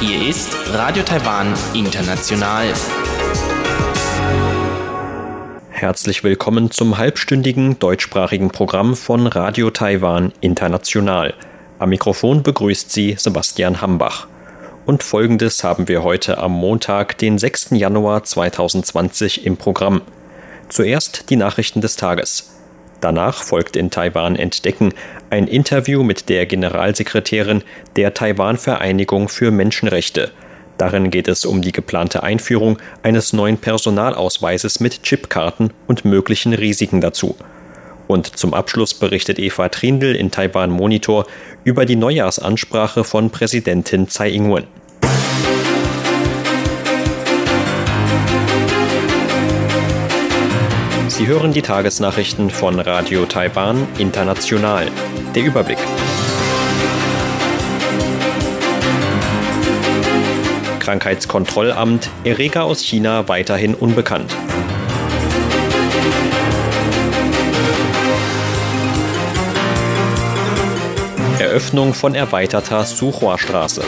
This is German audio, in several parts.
Hier ist Radio Taiwan International. Herzlich willkommen zum halbstündigen deutschsprachigen Programm von Radio Taiwan International. Am Mikrofon begrüßt Sie Sebastian Hambach. Und folgendes haben wir heute am Montag, den 6. Januar 2020 im Programm. Zuerst die Nachrichten des Tages. Danach folgt in Taiwan Entdecken ein Interview mit der Generalsekretärin der Taiwan-Vereinigung für Menschenrechte. Darin geht es um die geplante Einführung eines neuen Personalausweises mit Chipkarten und möglichen Risiken dazu. Und zum Abschluss berichtet Eva Trindl in Taiwan Monitor über die Neujahrsansprache von Präsidentin Tsai Ing-wen. Sie hören die Tagesnachrichten von Radio Taiwan International. Der Überblick. Krankheitskontrollamt, Erreger aus China weiterhin unbekannt. Eröffnung von erweiterter Suchua-Straße.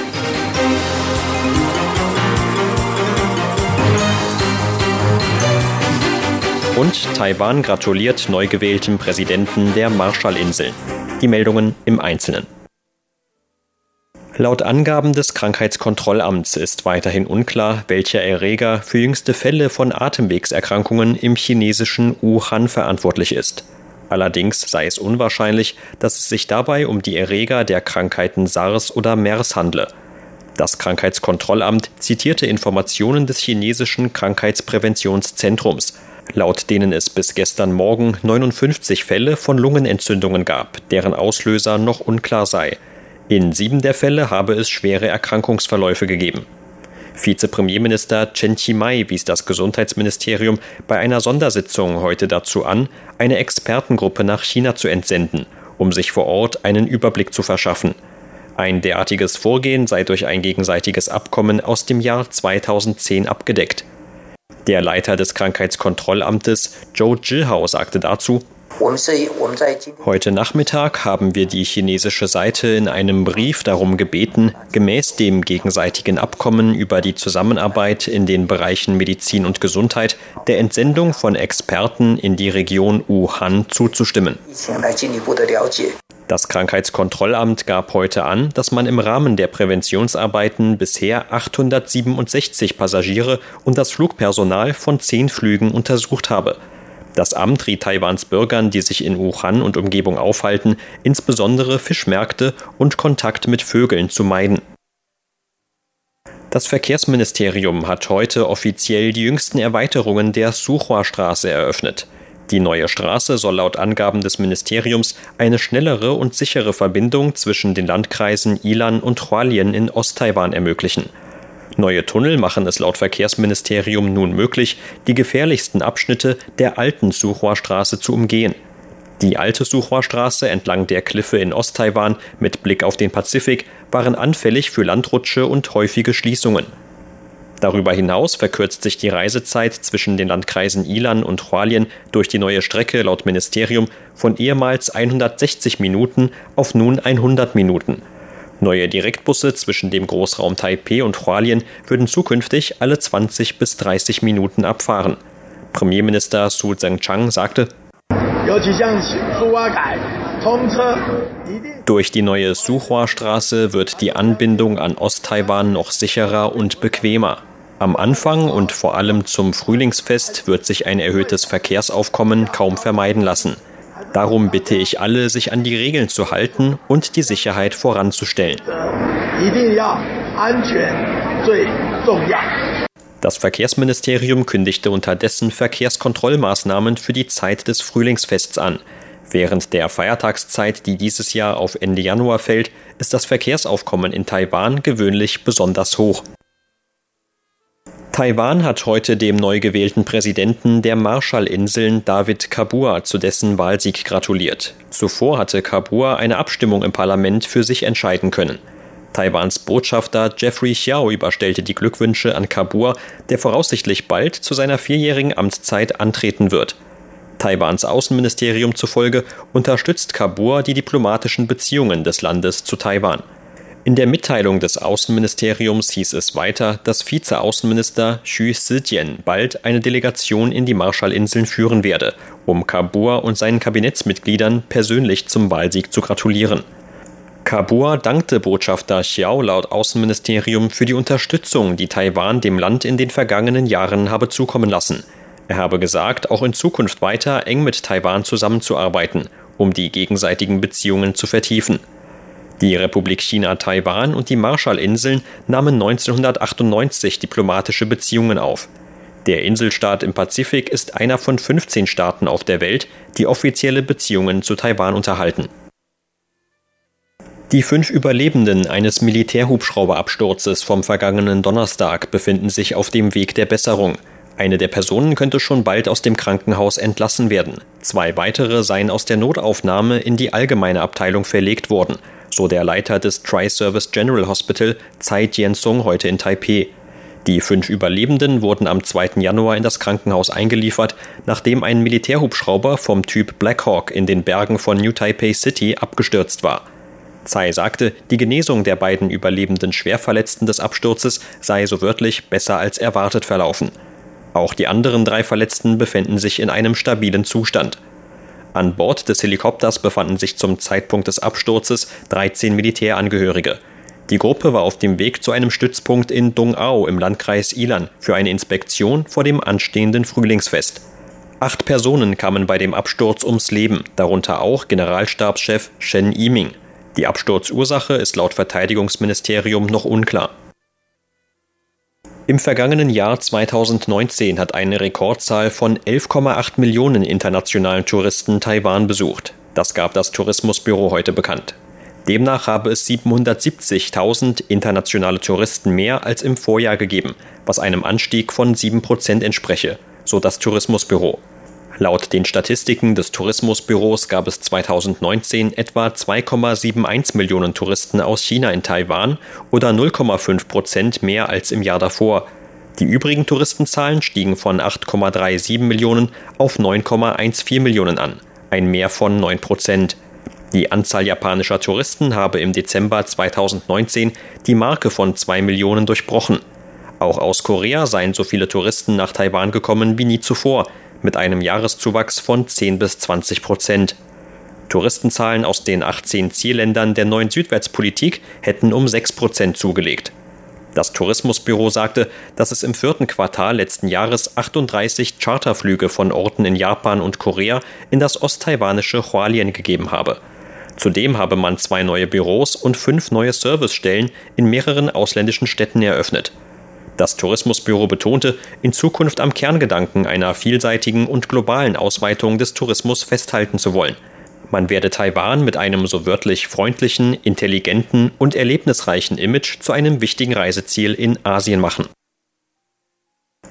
Und Taiwan gratuliert neu gewähltem Präsidenten der Marshallinseln. Die Meldungen im Einzelnen. Laut Angaben des Krankheitskontrollamts ist weiterhin unklar, welcher Erreger für jüngste Fälle von Atemwegserkrankungen im chinesischen Wuhan verantwortlich ist. Allerdings sei es unwahrscheinlich, dass es sich dabei um die Erreger der Krankheiten SARS oder MERS handle. Das Krankheitskontrollamt zitierte Informationen des chinesischen Krankheitspräventionszentrums laut denen es bis gestern Morgen 59 Fälle von Lungenentzündungen gab, deren Auslöser noch unklar sei. In sieben der Fälle habe es schwere Erkrankungsverläufe gegeben. Vizepremierminister Chen Chi-mai wies das Gesundheitsministerium bei einer Sondersitzung heute dazu an, eine Expertengruppe nach China zu entsenden, um sich vor Ort einen Überblick zu verschaffen. Ein derartiges Vorgehen sei durch ein gegenseitiges Abkommen aus dem Jahr 2010 abgedeckt. Der Leiter des Krankheitskontrollamtes, Joe Zhihao, sagte dazu, Heute Nachmittag haben wir die chinesische Seite in einem Brief darum gebeten, gemäß dem gegenseitigen Abkommen über die Zusammenarbeit in den Bereichen Medizin und Gesundheit der Entsendung von Experten in die Region Wuhan zuzustimmen. Das Krankheitskontrollamt gab heute an, dass man im Rahmen der Präventionsarbeiten bisher 867 Passagiere und das Flugpersonal von zehn Flügen untersucht habe. Das Amt riet Taiwans Bürgern, die sich in Wuhan und Umgebung aufhalten, insbesondere Fischmärkte und Kontakt mit Vögeln zu meiden. Das Verkehrsministerium hat heute offiziell die jüngsten Erweiterungen der Suchua-Straße eröffnet. Die neue Straße soll laut Angaben des Ministeriums eine schnellere und sichere Verbindung zwischen den Landkreisen Ilan und Hualien in Osttaiwan ermöglichen. Neue Tunnel machen es laut Verkehrsministerium nun möglich, die gefährlichsten Abschnitte der alten Suchua-Straße zu umgehen. Die alte Suchua-Straße entlang der Kliffe in Osttaiwan mit Blick auf den Pazifik waren anfällig für Landrutsche und häufige Schließungen. Darüber hinaus verkürzt sich die Reisezeit zwischen den Landkreisen Ilan und Hualien durch die neue Strecke laut Ministerium von ehemals 160 Minuten auf nun 100 Minuten. Neue Direktbusse zwischen dem Großraum Taipeh und Hualien würden zukünftig alle 20 bis 30 Minuten abfahren. Premierminister Su Zhengchang sagte, durch die neue Suhua-Straße wird die Anbindung an Osttaiwan noch sicherer und bequemer. Am Anfang und vor allem zum Frühlingsfest wird sich ein erhöhtes Verkehrsaufkommen kaum vermeiden lassen. Darum bitte ich alle, sich an die Regeln zu halten und die Sicherheit voranzustellen. Das Verkehrsministerium kündigte unterdessen Verkehrskontrollmaßnahmen für die Zeit des Frühlingsfests an. Während der Feiertagszeit, die dieses Jahr auf Ende Januar fällt, ist das Verkehrsaufkommen in Taiwan gewöhnlich besonders hoch. Taiwan hat heute dem neu gewählten Präsidenten der Marshallinseln David Kabua zu dessen Wahlsieg gratuliert. Zuvor hatte Kabua eine Abstimmung im Parlament für sich entscheiden können. Taiwans Botschafter Jeffrey Xiao überstellte die Glückwünsche an Kabua, der voraussichtlich bald zu seiner vierjährigen Amtszeit antreten wird. Taiwans Außenministerium zufolge unterstützt Kabur die diplomatischen Beziehungen des Landes zu Taiwan. In der Mitteilung des Außenministeriums hieß es weiter, dass Vize-Außenminister Xu Zijian bald eine Delegation in die Marshallinseln führen werde, um Kabur und seinen Kabinettsmitgliedern persönlich zum Wahlsieg zu gratulieren. Kabur dankte Botschafter Xiao laut Außenministerium für die Unterstützung, die Taiwan dem Land in den vergangenen Jahren habe zukommen lassen. Er habe gesagt, auch in Zukunft weiter eng mit Taiwan zusammenzuarbeiten, um die gegenseitigen Beziehungen zu vertiefen. Die Republik China Taiwan und die Marshallinseln nahmen 1998 diplomatische Beziehungen auf. Der Inselstaat im Pazifik ist einer von 15 Staaten auf der Welt, die offizielle Beziehungen zu Taiwan unterhalten. Die fünf Überlebenden eines Militärhubschrauberabsturzes vom vergangenen Donnerstag befinden sich auf dem Weg der Besserung. Eine der Personen könnte schon bald aus dem Krankenhaus entlassen werden. Zwei weitere seien aus der Notaufnahme in die allgemeine Abteilung verlegt worden so der Leiter des Tri-Service General Hospital, Tsai Jian-sung, heute in Taipeh. Die fünf Überlebenden wurden am 2. Januar in das Krankenhaus eingeliefert, nachdem ein Militärhubschrauber vom Typ Black Hawk in den Bergen von New Taipei City abgestürzt war. Tsai sagte, die Genesung der beiden überlebenden Schwerverletzten des Absturzes sei so wörtlich besser als erwartet verlaufen. Auch die anderen drei Verletzten befänden sich in einem stabilen Zustand. An Bord des Helikopters befanden sich zum Zeitpunkt des Absturzes 13 Militärangehörige. Die Gruppe war auf dem Weg zu einem Stützpunkt in Dongao im Landkreis Ilan für eine Inspektion vor dem anstehenden Frühlingsfest. Acht Personen kamen bei dem Absturz ums Leben, darunter auch Generalstabschef Shen Yiming. Die Absturzursache ist laut Verteidigungsministerium noch unklar. Im vergangenen Jahr 2019 hat eine Rekordzahl von 11,8 Millionen internationalen Touristen Taiwan besucht. Das gab das Tourismusbüro heute bekannt. Demnach habe es 770.000 internationale Touristen mehr als im Vorjahr gegeben, was einem Anstieg von 7 Prozent entspreche, so das Tourismusbüro. Laut den Statistiken des Tourismusbüros gab es 2019 etwa 2,71 Millionen Touristen aus China in Taiwan oder 0,5 Prozent mehr als im Jahr davor. Die übrigen Touristenzahlen stiegen von 8,37 Millionen auf 9,14 Millionen an, ein Mehr von 9 Prozent. Die Anzahl japanischer Touristen habe im Dezember 2019 die Marke von 2 Millionen durchbrochen. Auch aus Korea seien so viele Touristen nach Taiwan gekommen wie nie zuvor, mit einem Jahreszuwachs von 10 bis 20 Prozent. Touristenzahlen aus den 18 Zielländern der neuen Südwärtspolitik hätten um 6 Prozent zugelegt. Das Tourismusbüro sagte, dass es im vierten Quartal letzten Jahres 38 Charterflüge von Orten in Japan und Korea in das osttaiwanische Hualien gegeben habe. Zudem habe man zwei neue Büros und fünf neue Servicestellen in mehreren ausländischen Städten eröffnet. Das Tourismusbüro betonte, in Zukunft am Kerngedanken einer vielseitigen und globalen Ausweitung des Tourismus festhalten zu wollen. Man werde Taiwan mit einem so wörtlich freundlichen, intelligenten und erlebnisreichen Image zu einem wichtigen Reiseziel in Asien machen.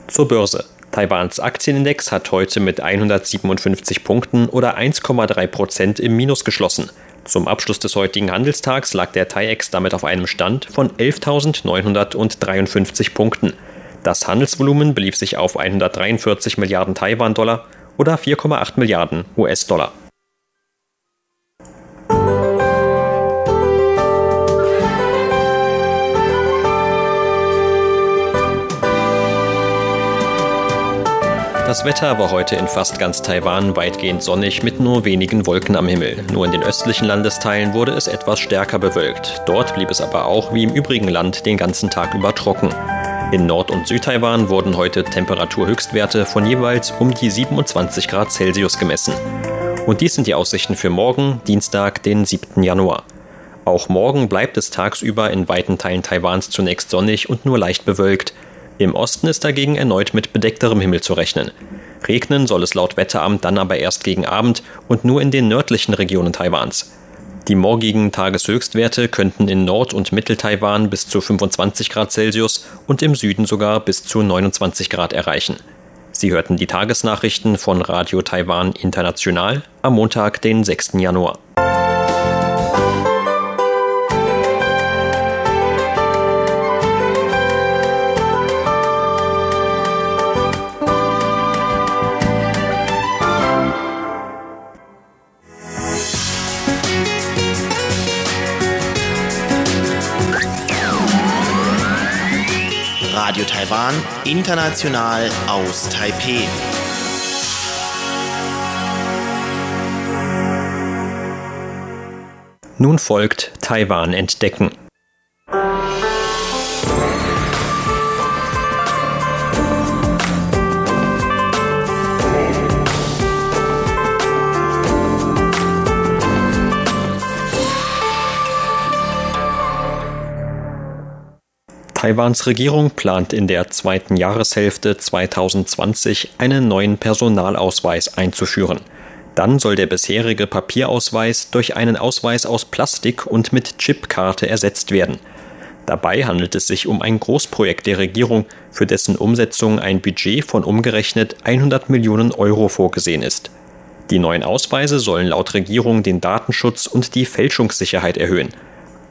Zur Börse. Taiwans Aktienindex hat heute mit 157 Punkten oder 1,3 Prozent im Minus geschlossen. Zum Abschluss des heutigen Handelstags lag der TAIEX damit auf einem Stand von 11.953 Punkten. Das Handelsvolumen belief sich auf 143 Milliarden Taiwan-Dollar oder 4,8 Milliarden US-Dollar. Das Wetter war heute in fast ganz Taiwan weitgehend sonnig mit nur wenigen Wolken am Himmel. Nur in den östlichen Landesteilen wurde es etwas stärker bewölkt. Dort blieb es aber auch wie im übrigen Land den ganzen Tag über trocken. In Nord- und Südtaiwan wurden heute Temperaturhöchstwerte von jeweils um die 27 Grad Celsius gemessen. Und dies sind die Aussichten für morgen, Dienstag, den 7. Januar. Auch morgen bleibt es tagsüber in weiten Teilen Taiwans zunächst sonnig und nur leicht bewölkt. Im Osten ist dagegen erneut mit bedeckterem Himmel zu rechnen. Regnen soll es laut Wetteramt dann aber erst gegen Abend und nur in den nördlichen Regionen Taiwans. Die morgigen Tageshöchstwerte könnten in Nord- und Mittel-Taiwan bis zu 25 Grad Celsius und im Süden sogar bis zu 29 Grad erreichen. Sie hörten die Tagesnachrichten von Radio Taiwan International am Montag, den 6. Januar. Taiwan, international aus Taipeh. Nun folgt Taiwan entdecken. Taiwans Regierung plant in der zweiten Jahreshälfte 2020 einen neuen Personalausweis einzuführen. Dann soll der bisherige Papierausweis durch einen Ausweis aus Plastik und mit Chipkarte ersetzt werden. Dabei handelt es sich um ein Großprojekt der Regierung, für dessen Umsetzung ein Budget von umgerechnet 100 Millionen Euro vorgesehen ist. Die neuen Ausweise sollen laut Regierung den Datenschutz und die Fälschungssicherheit erhöhen.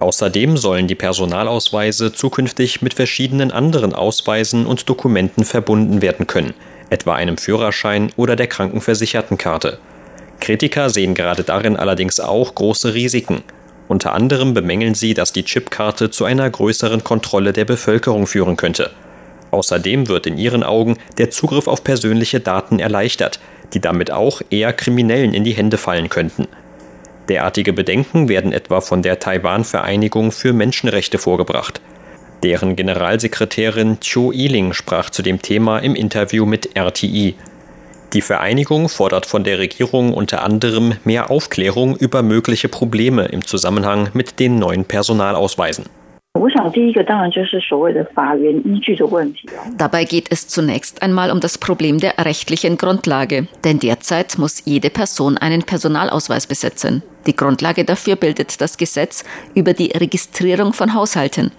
Außerdem sollen die Personalausweise zukünftig mit verschiedenen anderen Ausweisen und Dokumenten verbunden werden können, etwa einem Führerschein oder der Krankenversichertenkarte. Kritiker sehen gerade darin allerdings auch große Risiken. Unter anderem bemängeln sie, dass die Chipkarte zu einer größeren Kontrolle der Bevölkerung führen könnte. Außerdem wird in ihren Augen der Zugriff auf persönliche Daten erleichtert, die damit auch eher Kriminellen in die Hände fallen könnten. Derartige Bedenken werden etwa von der Taiwan-Vereinigung für Menschenrechte vorgebracht. Deren Generalsekretärin Cho Yiling sprach zu dem Thema im Interview mit RTI. Die Vereinigung fordert von der Regierung unter anderem mehr Aufklärung über mögliche Probleme im Zusammenhang mit den neuen Personalausweisen. Dabei geht es zunächst einmal um das Problem der rechtlichen Grundlage, denn derzeit muss jede Person einen Personalausweis besitzen. Die Grundlage dafür bildet das Gesetz über die Registrierung von Haushalten.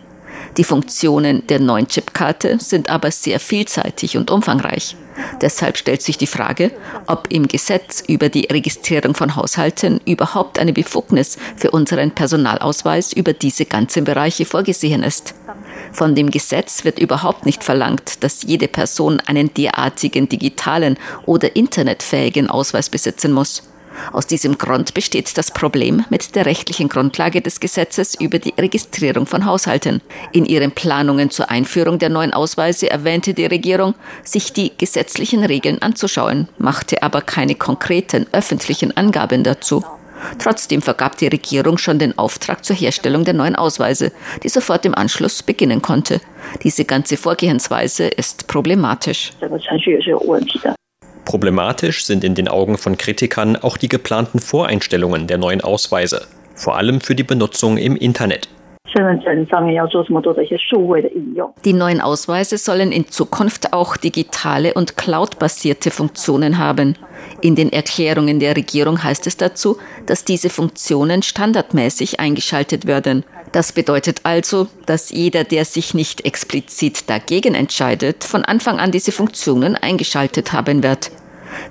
Die Funktionen der neuen Chipkarte sind aber sehr vielseitig und umfangreich. Deshalb stellt sich die Frage, ob im Gesetz über die Registrierung von Haushalten überhaupt eine Befugnis für unseren Personalausweis über diese ganzen Bereiche vorgesehen ist. Von dem Gesetz wird überhaupt nicht verlangt, dass jede Person einen derartigen digitalen oder internetfähigen Ausweis besitzen muss. Aus diesem Grund besteht das Problem mit der rechtlichen Grundlage des Gesetzes über die Registrierung von Haushalten. In ihren Planungen zur Einführung der neuen Ausweise erwähnte die Regierung, sich die gesetzlichen Regeln anzuschauen, machte aber keine konkreten öffentlichen Angaben dazu. Trotzdem vergab die Regierung schon den Auftrag zur Herstellung der neuen Ausweise, die sofort im Anschluss beginnen konnte. Diese ganze Vorgehensweise ist problematisch. Problematisch sind in den Augen von Kritikern auch die geplanten Voreinstellungen der neuen Ausweise, vor allem für die Benutzung im Internet. Die neuen Ausweise sollen in Zukunft auch digitale und cloud-basierte Funktionen haben. In den Erklärungen der Regierung heißt es dazu, dass diese Funktionen standardmäßig eingeschaltet werden. Das bedeutet also, dass jeder, der sich nicht explizit dagegen entscheidet, von Anfang an diese Funktionen eingeschaltet haben wird.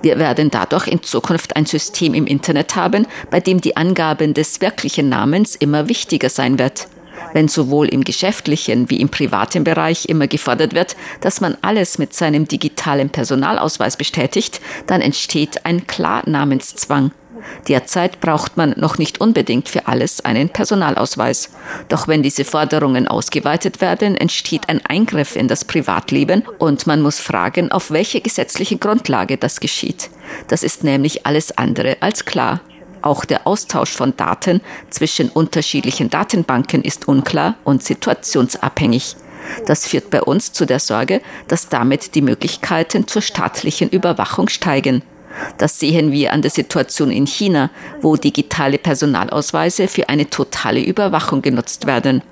Wir werden dadurch in Zukunft ein System im Internet haben, bei dem die Angaben des wirklichen Namens immer wichtiger sein wird. Wenn sowohl im geschäftlichen wie im privaten Bereich immer gefordert wird, dass man alles mit seinem digitalen Personalausweis bestätigt, dann entsteht ein Klarnamenszwang. Derzeit braucht man noch nicht unbedingt für alles einen Personalausweis. Doch wenn diese Forderungen ausgeweitet werden, entsteht ein Eingriff in das Privatleben und man muss fragen, auf welche gesetzliche Grundlage das geschieht. Das ist nämlich alles andere als klar. Auch der Austausch von Daten zwischen unterschiedlichen Datenbanken ist unklar und situationsabhängig. Das führt bei uns zu der Sorge, dass damit die Möglichkeiten zur staatlichen Überwachung steigen. Das sehen wir an der Situation in China, wo digitale Personalausweise für eine totale Überwachung genutzt werden.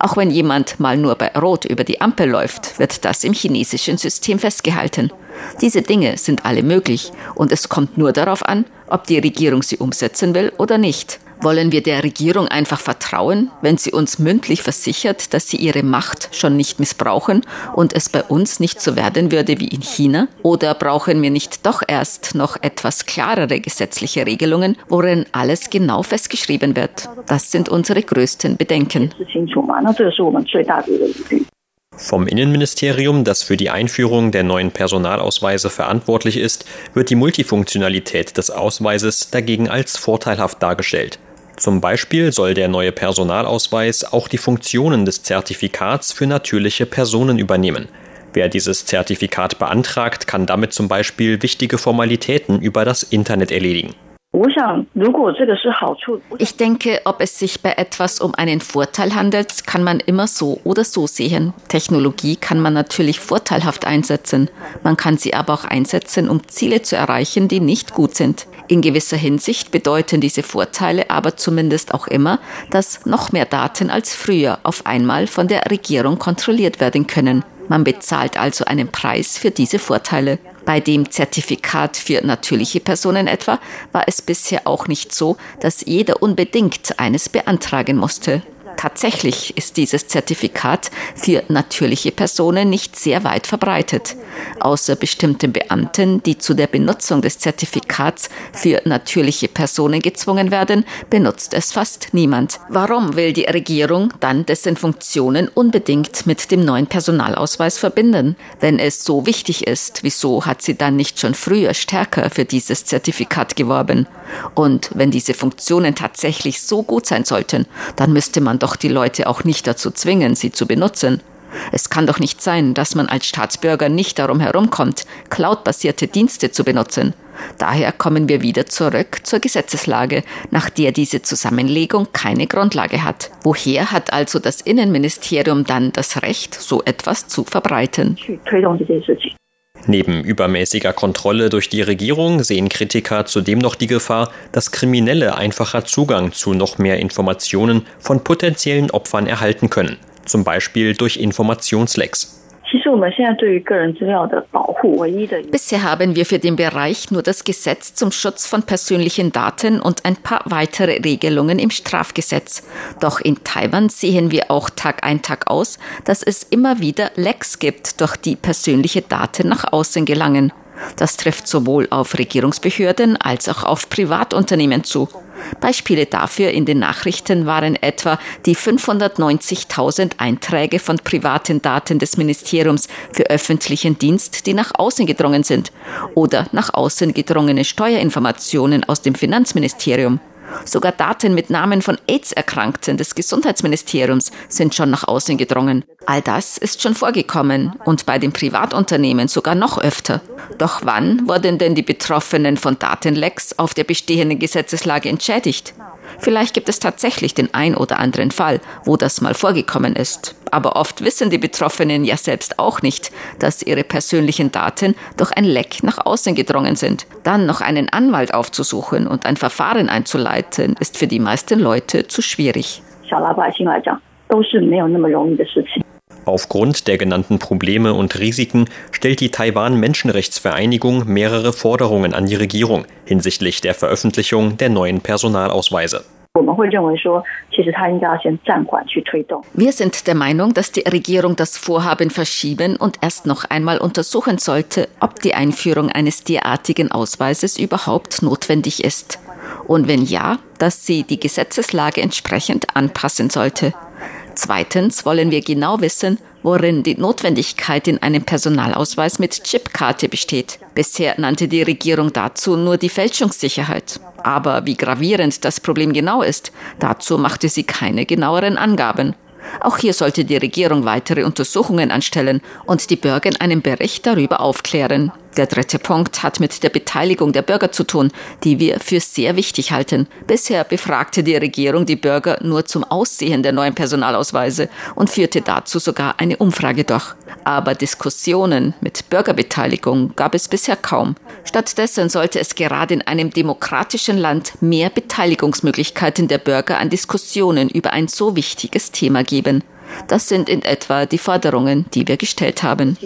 Auch wenn jemand mal nur bei Rot über die Ampel läuft, wird das im chinesischen System festgehalten. Diese Dinge sind alle möglich und es kommt nur darauf an, ob die Regierung sie umsetzen will oder nicht. Wollen wir der Regierung einfach vertrauen, wenn sie uns mündlich versichert, dass sie ihre Macht schon nicht missbrauchen und es bei uns nicht so werden würde wie in China? Oder brauchen wir nicht doch erst noch etwas klarere gesetzliche Regelungen, worin alles genau festgeschrieben wird? Das sind unsere größten Bedenken. Vom Innenministerium, das für die Einführung der neuen Personalausweise verantwortlich ist, wird die Multifunktionalität des Ausweises dagegen als vorteilhaft dargestellt. Zum Beispiel soll der neue Personalausweis auch die Funktionen des Zertifikats für natürliche Personen übernehmen. Wer dieses Zertifikat beantragt, kann damit zum Beispiel wichtige Formalitäten über das Internet erledigen. Ich denke, ob es sich bei etwas um einen Vorteil handelt, kann man immer so oder so sehen. Technologie kann man natürlich vorteilhaft einsetzen. Man kann sie aber auch einsetzen, um Ziele zu erreichen, die nicht gut sind. In gewisser Hinsicht bedeuten diese Vorteile aber zumindest auch immer, dass noch mehr Daten als früher auf einmal von der Regierung kontrolliert werden können. Man bezahlt also einen Preis für diese Vorteile. Bei dem Zertifikat für natürliche Personen etwa war es bisher auch nicht so, dass jeder unbedingt eines beantragen musste. Tatsächlich ist dieses Zertifikat für natürliche Personen nicht sehr weit verbreitet. Außer bestimmten Beamten, die zu der Benutzung des Zertifikats für natürliche Personen gezwungen werden, benutzt es fast niemand. Warum will die Regierung dann dessen Funktionen unbedingt mit dem neuen Personalausweis verbinden? Wenn es so wichtig ist, wieso hat sie dann nicht schon früher stärker für dieses Zertifikat geworben? Und wenn diese Funktionen tatsächlich so gut sein sollten, dann müsste man doch die Leute auch nicht dazu zwingen, sie zu benutzen. Es kann doch nicht sein, dass man als Staatsbürger nicht darum herumkommt, cloudbasierte Dienste zu benutzen. Daher kommen wir wieder zurück zur Gesetzeslage, nach der diese Zusammenlegung keine Grundlage hat. Woher hat also das Innenministerium dann das Recht, so etwas zu verbreiten? Neben übermäßiger Kontrolle durch die Regierung sehen Kritiker zudem noch die Gefahr, dass Kriminelle einfacher Zugang zu noch mehr Informationen von potenziellen Opfern erhalten können, zum Beispiel durch Informationslecks. Bisher haben wir für den Bereich nur das Gesetz zum Schutz von persönlichen Daten und ein paar weitere Regelungen im Strafgesetz. Doch in Taiwan sehen wir auch Tag ein Tag aus, dass es immer wieder Lecks gibt, durch die persönliche Daten nach außen gelangen. Das trifft sowohl auf Regierungsbehörden als auch auf Privatunternehmen zu. Beispiele dafür in den Nachrichten waren etwa die 590.000 Einträge von privaten Daten des Ministeriums für öffentlichen Dienst, die nach außen gedrungen sind, oder nach außen gedrungene Steuerinformationen aus dem Finanzministerium. Sogar Daten mit Namen von AIDS-Erkrankten des Gesundheitsministeriums sind schon nach außen gedrungen. All das ist schon vorgekommen und bei den Privatunternehmen sogar noch öfter. Doch wann wurden denn die Betroffenen von Datenlecks auf der bestehenden Gesetzeslage entschädigt? Vielleicht gibt es tatsächlich den ein oder anderen Fall, wo das mal vorgekommen ist. Aber oft wissen die Betroffenen ja selbst auch nicht, dass ihre persönlichen Daten durch ein Leck nach außen gedrungen sind. Dann noch einen Anwalt aufzusuchen und ein Verfahren einzuleiten, ist für die meisten Leute zu schwierig. Aufgrund der genannten Probleme und Risiken stellt die Taiwan Menschenrechtsvereinigung mehrere Forderungen an die Regierung hinsichtlich der Veröffentlichung der neuen Personalausweise. Wir sind der Meinung, dass die Regierung das Vorhaben verschieben und erst noch einmal untersuchen sollte, ob die Einführung eines derartigen Ausweises überhaupt notwendig ist. Und wenn ja, dass sie die Gesetzeslage entsprechend anpassen sollte. Zweitens wollen wir genau wissen, worin die Notwendigkeit in einem Personalausweis mit Chipkarte besteht. Bisher nannte die Regierung dazu nur die Fälschungssicherheit. Aber wie gravierend das Problem genau ist, dazu machte sie keine genaueren Angaben. Auch hier sollte die Regierung weitere Untersuchungen anstellen und die Bürger in einem Bericht darüber aufklären. Der dritte Punkt hat mit der Beteiligung der Bürger zu tun, die wir für sehr wichtig halten. Bisher befragte die Regierung die Bürger nur zum Aussehen der neuen Personalausweise und führte dazu sogar eine Umfrage durch. Aber Diskussionen mit Bürgerbeteiligung gab es bisher kaum. Stattdessen sollte es gerade in einem demokratischen Land mehr Beteiligungsmöglichkeiten der Bürger an Diskussionen über ein so wichtiges Thema geben. Das sind in etwa die Forderungen, die wir gestellt haben.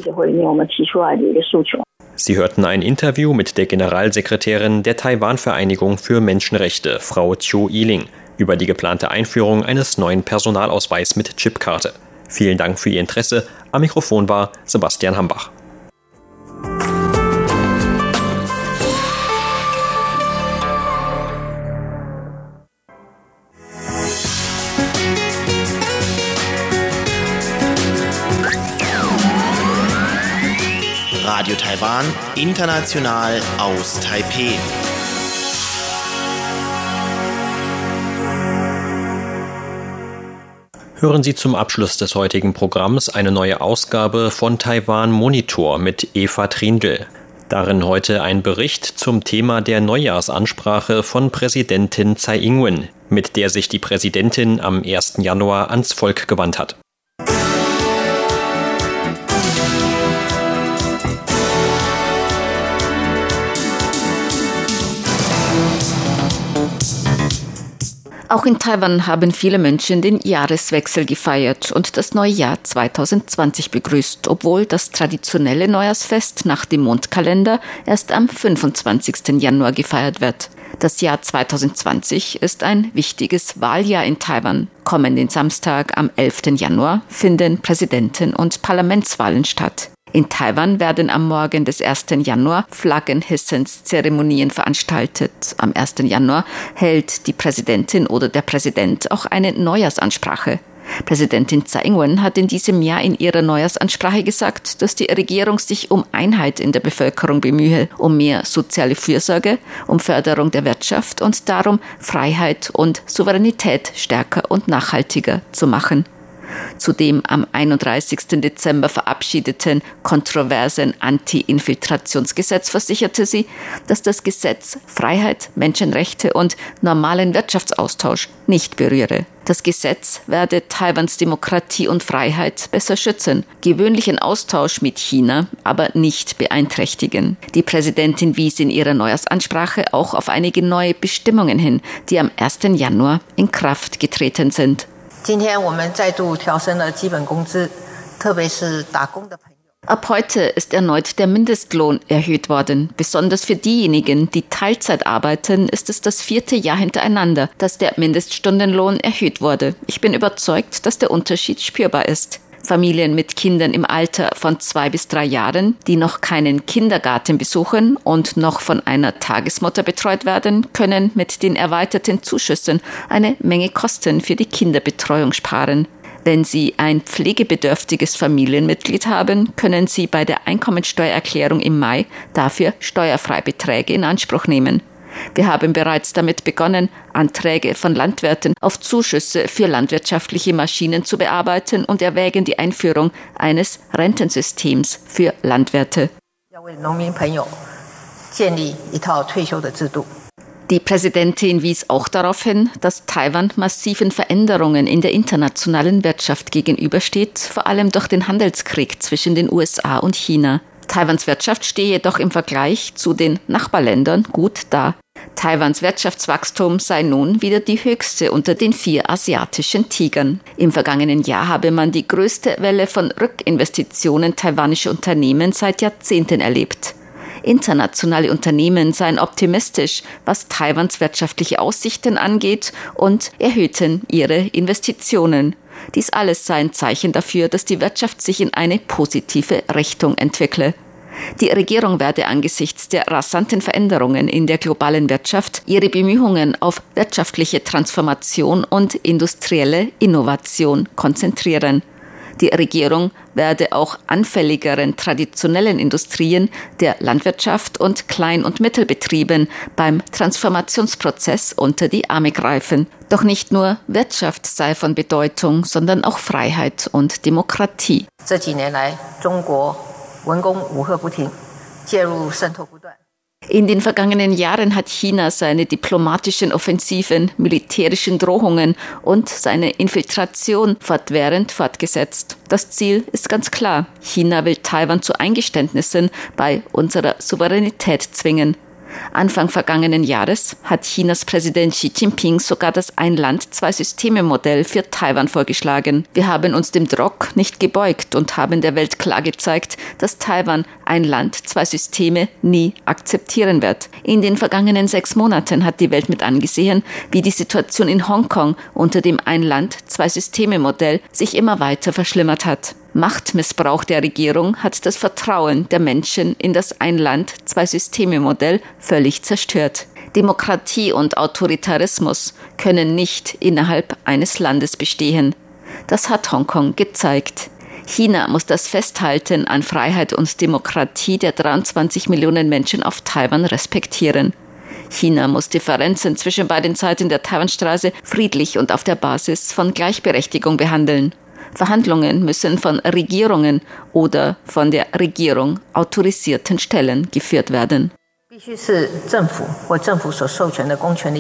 Sie hörten ein Interview mit der Generalsekretärin der Taiwan-Vereinigung für Menschenrechte, Frau Chiu Yiling, über die geplante Einführung eines neuen Personalausweis mit Chipkarte. Vielen Dank für Ihr Interesse. Am Mikrofon war Sebastian Hambach. Taiwan, international aus Taipeh. Hören Sie zum Abschluss des heutigen Programms eine neue Ausgabe von Taiwan Monitor mit Eva Trindl. Darin heute ein Bericht zum Thema der Neujahrsansprache von Präsidentin Tsai Ing-wen, mit der sich die Präsidentin am 1. Januar ans Volk gewandt hat. Auch in Taiwan haben viele Menschen den Jahreswechsel gefeiert und das neue Jahr 2020 begrüßt, obwohl das traditionelle Neujahrsfest nach dem Mondkalender erst am 25. Januar gefeiert wird. Das Jahr 2020 ist ein wichtiges Wahljahr in Taiwan. Kommenden Samstag am 11. Januar finden Präsidenten- und Parlamentswahlen statt. In Taiwan werden am Morgen des 1. Januar Flaggenhissenszeremonien veranstaltet. Am 1. Januar hält die Präsidentin oder der Präsident auch eine Neujahrsansprache. Präsidentin Tsai Ing-wen hat in diesem Jahr in ihrer Neujahrsansprache gesagt, dass die Regierung sich um Einheit in der Bevölkerung bemühe, um mehr soziale Fürsorge, um Förderung der Wirtschaft und darum, Freiheit und Souveränität stärker und nachhaltiger zu machen zu dem am 31. Dezember verabschiedeten kontroversen Anti-Infiltrationsgesetz versicherte sie, dass das Gesetz Freiheit, Menschenrechte und normalen Wirtschaftsaustausch nicht berühre. Das Gesetz werde Taiwans Demokratie und Freiheit besser schützen, gewöhnlichen Austausch mit China aber nicht beeinträchtigen. Die Präsidentin wies in ihrer Neujahrsansprache auch auf einige neue Bestimmungen hin, die am 1. Januar in Kraft getreten sind. 今天我们再度调升了基本工资，特别是打工的朋友。Ab heute ist erneut der Mindestlohn erhöht worden. Besonders für diejenigen, die Teilzeit arbeiten, ist es das vierte Jahr hintereinander, dass der Mindeststundenlohn erhöht wurde. Ich bin überzeugt, dass der Unterschied spürbar ist. Familien mit Kindern im Alter von zwei bis drei Jahren, die noch keinen Kindergarten besuchen und noch von einer Tagesmutter betreut werden, können mit den erweiterten Zuschüssen eine Menge Kosten für die Kinderbetreuung sparen. Wenn Sie ein pflegebedürftiges Familienmitglied haben, können Sie bei der Einkommensteuererklärung im Mai dafür Steuerfreibeträge in Anspruch nehmen. Wir haben bereits damit begonnen, Anträge von Landwirten auf Zuschüsse für landwirtschaftliche Maschinen zu bearbeiten und erwägen die Einführung eines Rentensystems für Landwirte. Die Präsidentin wies auch darauf hin, dass Taiwan massiven Veränderungen in der internationalen Wirtschaft gegenübersteht, vor allem durch den Handelskrieg zwischen den USA und China. Taiwans Wirtschaft stehe jedoch im Vergleich zu den Nachbarländern gut da. Taiwans Wirtschaftswachstum sei nun wieder die höchste unter den vier asiatischen Tigern. Im vergangenen Jahr habe man die größte Welle von Rückinvestitionen taiwanischer Unternehmen seit Jahrzehnten erlebt. Internationale Unternehmen seien optimistisch, was Taiwans wirtschaftliche Aussichten angeht und erhöhten ihre Investitionen. Dies alles sei ein Zeichen dafür, dass die Wirtschaft sich in eine positive Richtung entwickle. Die Regierung werde angesichts der rasanten Veränderungen in der globalen Wirtschaft ihre Bemühungen auf wirtschaftliche Transformation und industrielle Innovation konzentrieren. Die Regierung werde auch anfälligeren traditionellen Industrien der Landwirtschaft und Klein- und Mittelbetrieben beim Transformationsprozess unter die Arme greifen. Doch nicht nur Wirtschaft sei von Bedeutung, sondern auch Freiheit und Demokratie. 这几年来，中国 in den vergangenen Jahren hat China seine diplomatischen Offensiven, militärischen Drohungen und seine Infiltration fortwährend fortgesetzt. Das Ziel ist ganz klar. China will Taiwan zu Eingeständnissen bei unserer Souveränität zwingen Anfang vergangenen Jahres hat Chinas Präsident Xi Jinping sogar das Ein-Land-Zwei-Systeme-Modell für Taiwan vorgeschlagen. Wir haben uns dem Druck nicht gebeugt und haben der Welt klar gezeigt, dass Taiwan ein Land, zwei Systeme nie akzeptieren wird. In den vergangenen sechs Monaten hat die Welt mit angesehen, wie die Situation in Hongkong unter dem Ein-Land, Zwei-Systeme-Modell sich immer weiter verschlimmert hat. Machtmissbrauch der Regierung hat das Vertrauen der Menschen in das Ein-Land, Zwei-Systeme-Modell völlig zerstört. Demokratie und Autoritarismus können nicht innerhalb eines Landes bestehen. Das hat Hongkong gezeigt. China muss das Festhalten an Freiheit und Demokratie der 23 Millionen Menschen auf Taiwan respektieren. China muss Differenzen zwischen beiden Seiten der Taiwanstraße friedlich und auf der Basis von Gleichberechtigung behandeln. Verhandlungen müssen von Regierungen oder von der Regierung autorisierten Stellen geführt werden. Präsidentin Tsai sagte, sie habe einige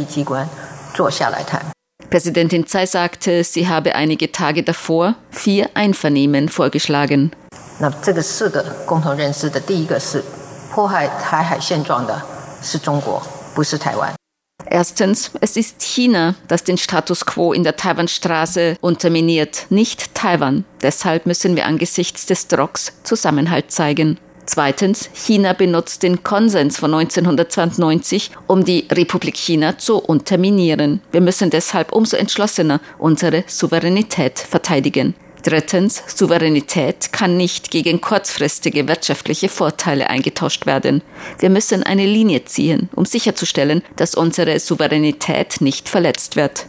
Tage davor vier Einvernehmen vorgeschlagen. 那这个四个共同认识的 Präsidentin Tsai sagte, sie habe einige Tage davor vier Einvernehmen vorgeschlagen. Erstens, es ist China, das den Status quo in der Taiwanstraße unterminiert, nicht Taiwan. Deshalb müssen wir angesichts des Drucks Zusammenhalt zeigen. Zweitens, China benutzt den Konsens von 1992, um die Republik China zu unterminieren. Wir müssen deshalb umso entschlossener unsere Souveränität verteidigen. Drittens, Souveränität kann nicht gegen kurzfristige wirtschaftliche Vorteile eingetauscht werden. Wir müssen eine Linie ziehen, um sicherzustellen, dass unsere Souveränität nicht verletzt wird.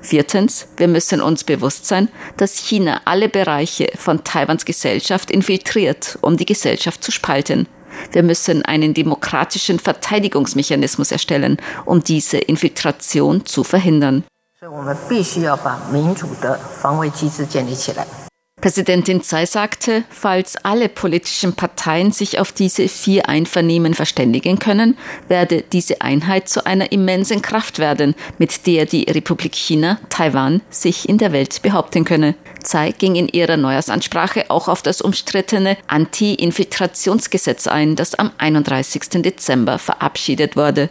Viertens, wir müssen uns bewusst sein, dass China alle Bereiche von Taiwans Gesellschaft infiltriert, um die Gesellschaft zu spalten. Wir müssen einen demokratischen Verteidigungsmechanismus erstellen, um diese Infiltration zu verhindern. 所以我们必须要把民主的防卫机制建立起来。 Präsidentin Tsai sagte, falls alle politischen Parteien sich auf diese vier Einvernehmen verständigen können, werde diese Einheit zu einer immensen Kraft werden, mit der die Republik China, Taiwan, sich in der Welt behaupten könne. Tsai ging in ihrer Neujahrsansprache auch auf das umstrittene Anti-Infiltrationsgesetz ein, das am 31. Dezember verabschiedet wurde.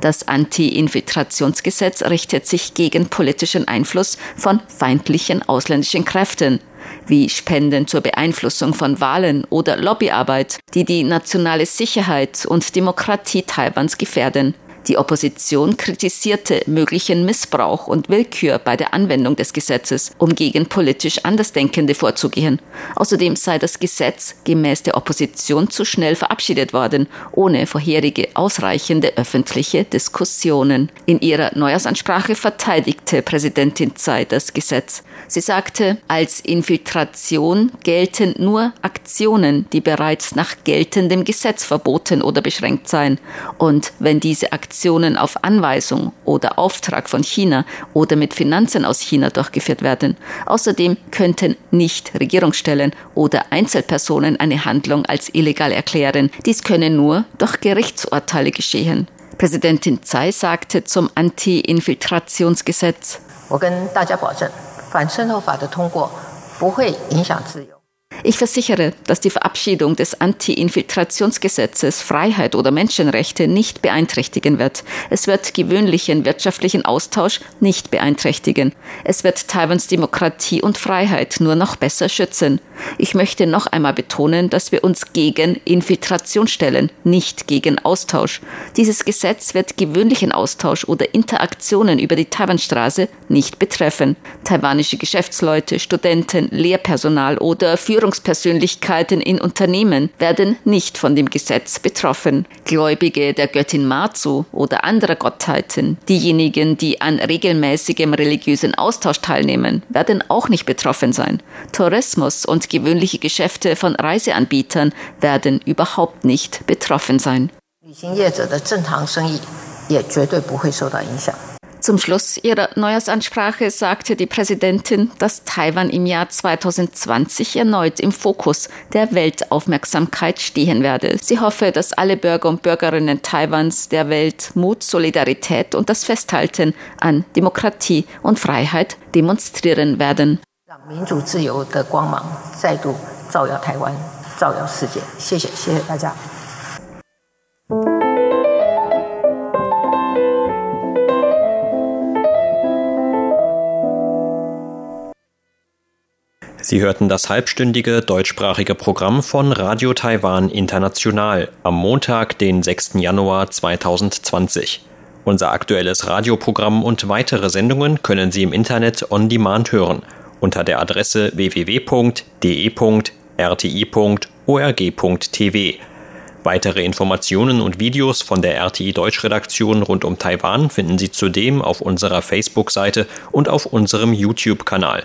Das Anti-Infiltrationsgesetz richtet sich gegen politischen Einfluss von feindlichen ausländischen Kräften wie Spenden zur Beeinflussung von Wahlen oder Lobbyarbeit, die die nationale Sicherheit und Demokratie Taiwans gefährden. Die Opposition kritisierte möglichen Missbrauch und Willkür bei der Anwendung des Gesetzes, um gegen politisch Andersdenkende vorzugehen. Außerdem sei das Gesetz gemäß der Opposition zu schnell verabschiedet worden, ohne vorherige ausreichende öffentliche Diskussionen. In ihrer Neujahrsansprache verteidigte Präsidentin Tsai das Gesetz. Sie sagte, als Infiltration gelten nur Aktionen, die bereits nach geltendem Gesetz verboten oder beschränkt seien. Und wenn diese Aktionen auf Anweisung oder Auftrag von China oder mit Finanzen aus China durchgeführt werden. Außerdem könnten nicht Regierungsstellen oder Einzelpersonen eine Handlung als illegal erklären. Dies könne nur durch Gerichtsurteile geschehen. Präsidentin Tsai sagte zum Anti-Infiltrationsgesetz. 我跟大家保证，反渗透法的通过不会影响自由。 Ich versichere, dass die Verabschiedung des Anti-Infiltrationsgesetzes Freiheit oder Menschenrechte nicht beeinträchtigen wird. Es wird gewöhnlichen wirtschaftlichen Austausch nicht beeinträchtigen. Es wird Taiwans Demokratie und Freiheit nur noch besser schützen. Ich möchte noch einmal betonen, dass wir uns gegen Infiltration stellen, nicht gegen Austausch. Dieses Gesetz wird gewöhnlichen Austausch oder Interaktionen über die Taiwanstraße nicht betreffen. Taiwanische Geschäftsleute, Studenten, Lehrpersonal oder Führungspersönlichkeiten in Unternehmen werden nicht von dem Gesetz betroffen. Gläubige der Göttin Matsu oder anderer Gottheiten, diejenigen, die an regelmäßigem religiösen Austausch teilnehmen, werden auch nicht betroffen sein. Tourismus und gewöhnliche Geschäfte von Reiseanbietern werden überhaupt nicht betroffen sein. Zum Schluss ihrer Neujahrsansprache sagte die Präsidentin, dass Taiwan im Jahr 2020 erneut im Fokus der Weltaufmerksamkeit stehen werde. Sie hoffe, dass alle Bürger und Bürgerinnen Taiwans der Welt Mut, Solidarität und das Festhalten an Demokratie und Freiheit demonstrieren werden. 民主 Sie hörten das halbstündige deutschsprachige Programm von Radio Taiwan International am Montag, den 6. Januar 2020. Unser aktuelles Radioprogramm und weitere Sendungen können Sie im Internet on demand hören unter der Adresse www.de.rti.org.tv. Weitere Informationen und Videos von der RTI Deutschredaktion rund um Taiwan finden Sie zudem auf unserer Facebook-Seite und auf unserem YouTube-Kanal.